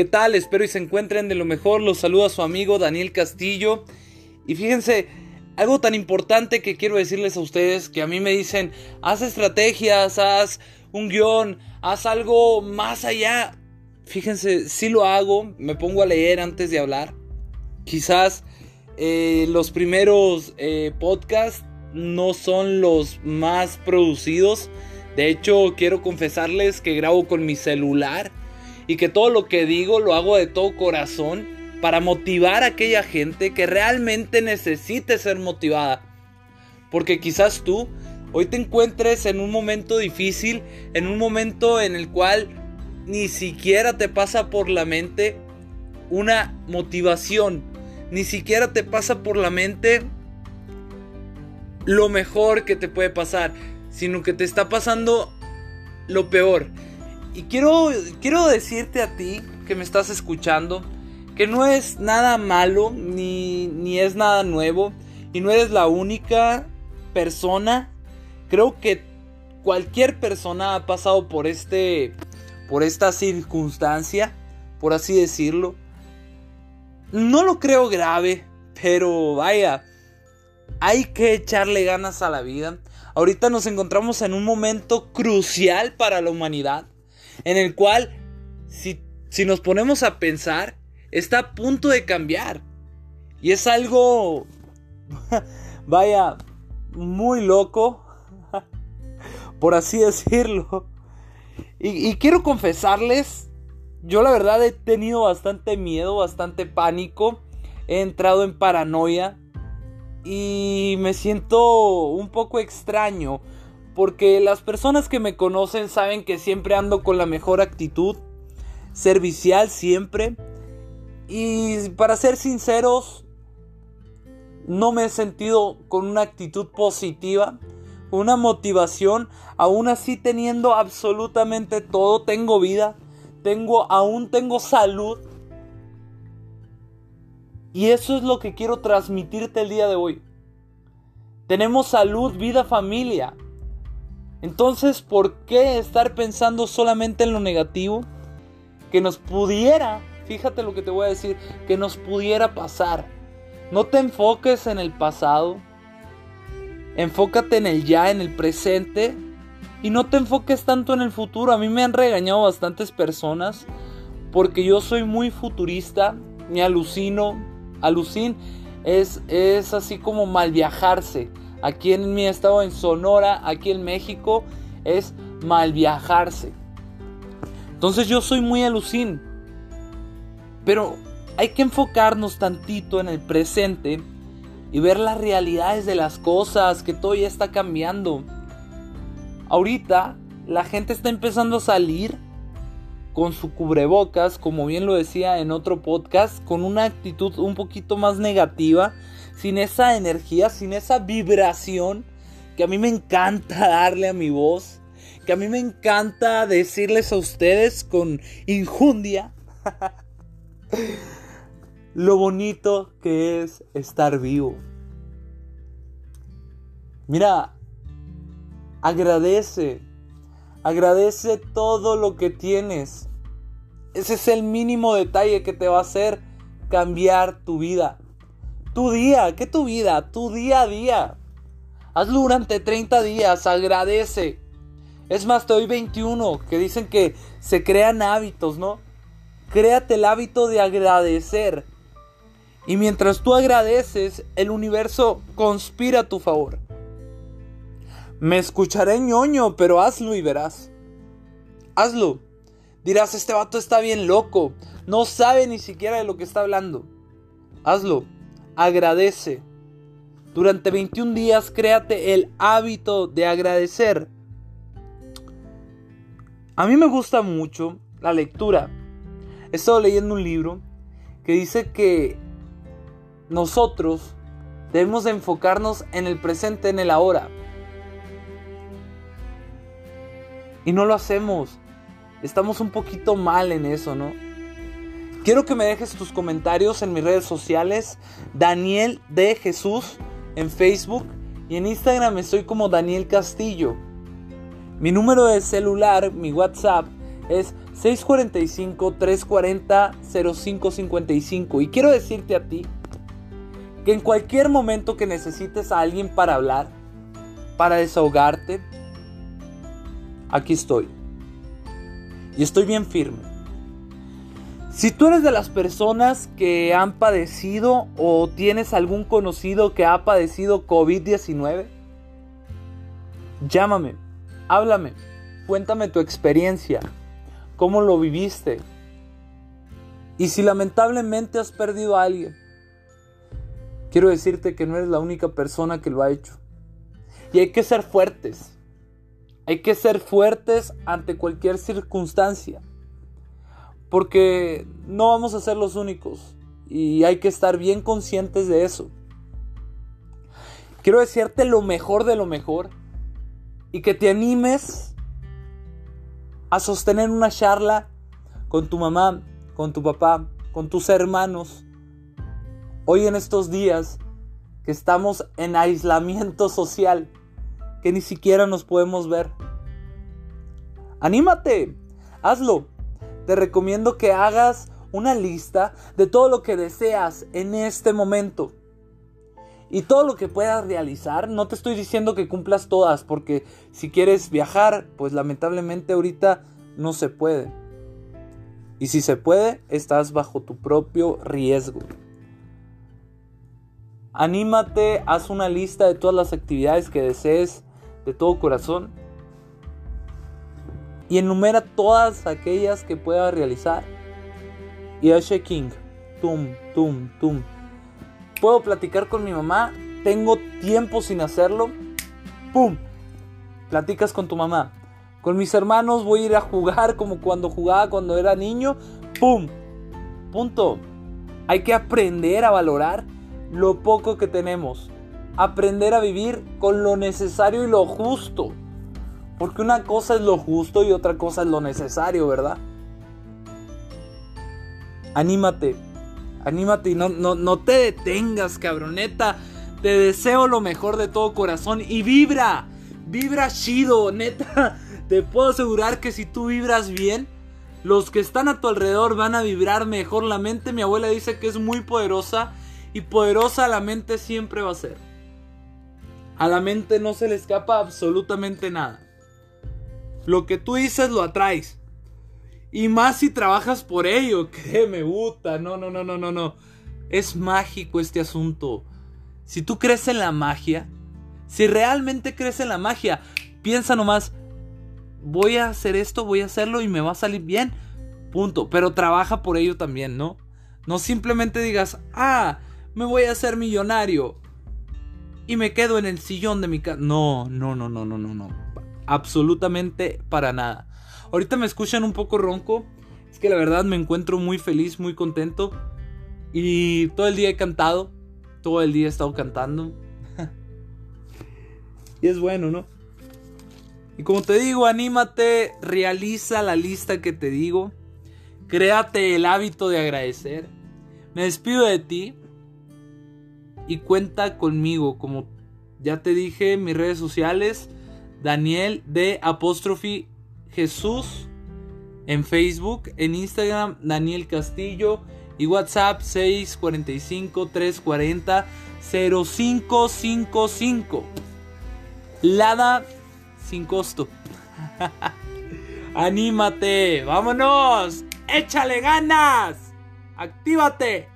¿Qué tal? Espero y se encuentren de lo mejor. Los saluda su amigo Daniel Castillo. Y fíjense, algo tan importante que quiero decirles a ustedes, que a mí me dicen, haz estrategias, haz un guion, haz algo más allá. Fíjense, si lo hago, me pongo a leer antes de hablar. Quizás eh, los primeros eh, podcasts no son los más producidos. De hecho, quiero confesarles que grabo con mi celular y que todo lo que digo lo hago de todo corazón para motivar a aquella gente que realmente necesite ser motivada. Porque quizás tú hoy te encuentres en un momento difícil, en un momento en el cual ni siquiera te pasa por la mente una motivación, ni siquiera te pasa por la mente lo mejor que te puede pasar, sino que te está pasando lo peor. Y quiero, quiero decirte a ti que me estás escuchando que no es nada malo ni, ni es nada nuevo y no eres la única persona. Creo que cualquier persona ha pasado por este por esta circunstancia, por así decirlo. No lo creo grave, pero vaya, hay que echarle ganas a la vida. Ahorita nos encontramos en un momento crucial para la humanidad en el cual, si, si nos ponemos a pensar, está a punto de cambiar. Y es algo, vaya, muy loco, por así decirlo. Y, y, quiero confesarles, yo la verdad he tenido bastante miedo, bastante pánico, he entrado en paranoia y me siento un poco extraño porque las personas que me conocen saben que siempre ando con la mejor actitud, servicial siempre. Y para ser sinceros, no me he sentido con una actitud positiva, una motivación, aún así teniendo absolutamente todo, tengo vida, tengo aún tengo salud. Y eso es lo que quiero transmitirte el día de hoy. Tenemos salud, vida, familia. Entonces, ¿por qué estar pensando solamente en lo negativo? Que nos pudiera, fíjate lo que te voy a decir, que nos pudiera pasar. No te enfoques en el pasado. Enfócate en el ya, en el presente. Y no te enfoques tanto en el futuro. A mí me han regañado bastantes personas porque yo soy muy futurista. Me alucino. Alucin es, es así como mal viajarse. Aquí en mi estado, en Sonora, aquí en México, es mal viajarse. Entonces yo soy muy alucín. Pero hay que enfocarnos tantito en el presente y ver las realidades de las cosas, que todo ya está cambiando. Ahorita la gente está empezando a salir con su cubrebocas, como bien lo decía en otro podcast, con una actitud un poquito más negativa sin esa energía, sin esa vibración que a mí me encanta darle a mi voz, que a mí me encanta decirles a ustedes con injundia lo bonito que es estar vivo. Mira, agradece, agradece todo lo que tienes. Ese es el mínimo detalle que te va a hacer cambiar tu vida. Tu día, ¿qué tu vida? Tu día a día. Hazlo durante 30 días, agradece. Es más, te doy 21, que dicen que se crean hábitos, ¿no? Créate el hábito de agradecer. Y mientras tú agradeces, el universo conspira a tu favor. Me escucharé ñoño, pero hazlo y verás. Hazlo. Dirás, este vato está bien loco. No sabe ni siquiera de lo que está hablando. Hazlo agradece. Durante 21 días créate el hábito de agradecer. A mí me gusta mucho la lectura. He estado leyendo un libro que dice que nosotros debemos enfocarnos en el presente, en el ahora. Y no lo hacemos. Estamos un poquito mal en eso, ¿no? Quiero que me dejes tus comentarios en mis redes sociales. Daniel de Jesús en Facebook y en Instagram estoy como Daniel Castillo. Mi número de celular, mi WhatsApp es 645-340-0555. Y quiero decirte a ti que en cualquier momento que necesites a alguien para hablar, para desahogarte, aquí estoy. Y estoy bien firme. Si tú eres de las personas que han padecido o tienes algún conocido que ha padecido COVID-19, llámame, háblame, cuéntame tu experiencia, cómo lo viviste. Y si lamentablemente has perdido a alguien, quiero decirte que no eres la única persona que lo ha hecho. Y hay que ser fuertes. Hay que ser fuertes ante cualquier circunstancia. Porque no vamos a ser los únicos. Y hay que estar bien conscientes de eso. Quiero decirte lo mejor de lo mejor. Y que te animes a sostener una charla con tu mamá, con tu papá, con tus hermanos. Hoy en estos días que estamos en aislamiento social, que ni siquiera nos podemos ver. Anímate, hazlo. Te recomiendo que hagas una lista de todo lo que deseas en este momento. Y todo lo que puedas realizar, no te estoy diciendo que cumplas todas, porque si quieres viajar, pues lamentablemente ahorita no se puede. Y si se puede, estás bajo tu propio riesgo. Anímate, haz una lista de todas las actividades que desees de todo corazón y enumera todas aquellas que puedas realizar. Y hace King, tum, tum, tum. Puedo platicar con mi mamá, tengo tiempo sin hacerlo, pum. Platicas con tu mamá. Con mis hermanos voy a ir a jugar como cuando jugaba cuando era niño, pum. Punto. Hay que aprender a valorar lo poco que tenemos. Aprender a vivir con lo necesario y lo justo. Porque una cosa es lo justo y otra cosa es lo necesario, ¿verdad? Anímate. Anímate y no, no, no te detengas, cabroneta. Te deseo lo mejor de todo corazón y vibra. Vibra chido, neta. Te puedo asegurar que si tú vibras bien, los que están a tu alrededor van a vibrar mejor. La mente, mi abuela dice que es muy poderosa y poderosa la mente siempre va a ser. A la mente no se le escapa absolutamente nada. Lo que tú dices lo atraes. Y más si trabajas por ello, créeme, puta. No, no, no, no, no, no. Es mágico este asunto. Si tú crees en la magia, si realmente crees en la magia, piensa nomás, voy a hacer esto, voy a hacerlo y me va a salir bien. Punto. Pero trabaja por ello también, ¿no? No simplemente digas, ah, me voy a hacer millonario y me quedo en el sillón de mi casa. No, no, no, no, no, no, no. Absolutamente para nada. Ahorita me escuchan un poco ronco. Es que la verdad me encuentro muy feliz, muy contento. Y todo el día he cantado. Todo el día he estado cantando. y es bueno, ¿no? Y como te digo, anímate, realiza la lista que te digo. Créate el hábito de agradecer. Me despido de ti y cuenta conmigo. Como ya te dije, mis redes sociales, Daniel de apóstrofe Jesús en Facebook, en Instagram, Daniel Castillo y WhatsApp 645 340 0555. Lada sin costo. Anímate, vámonos, échale ganas, actívate.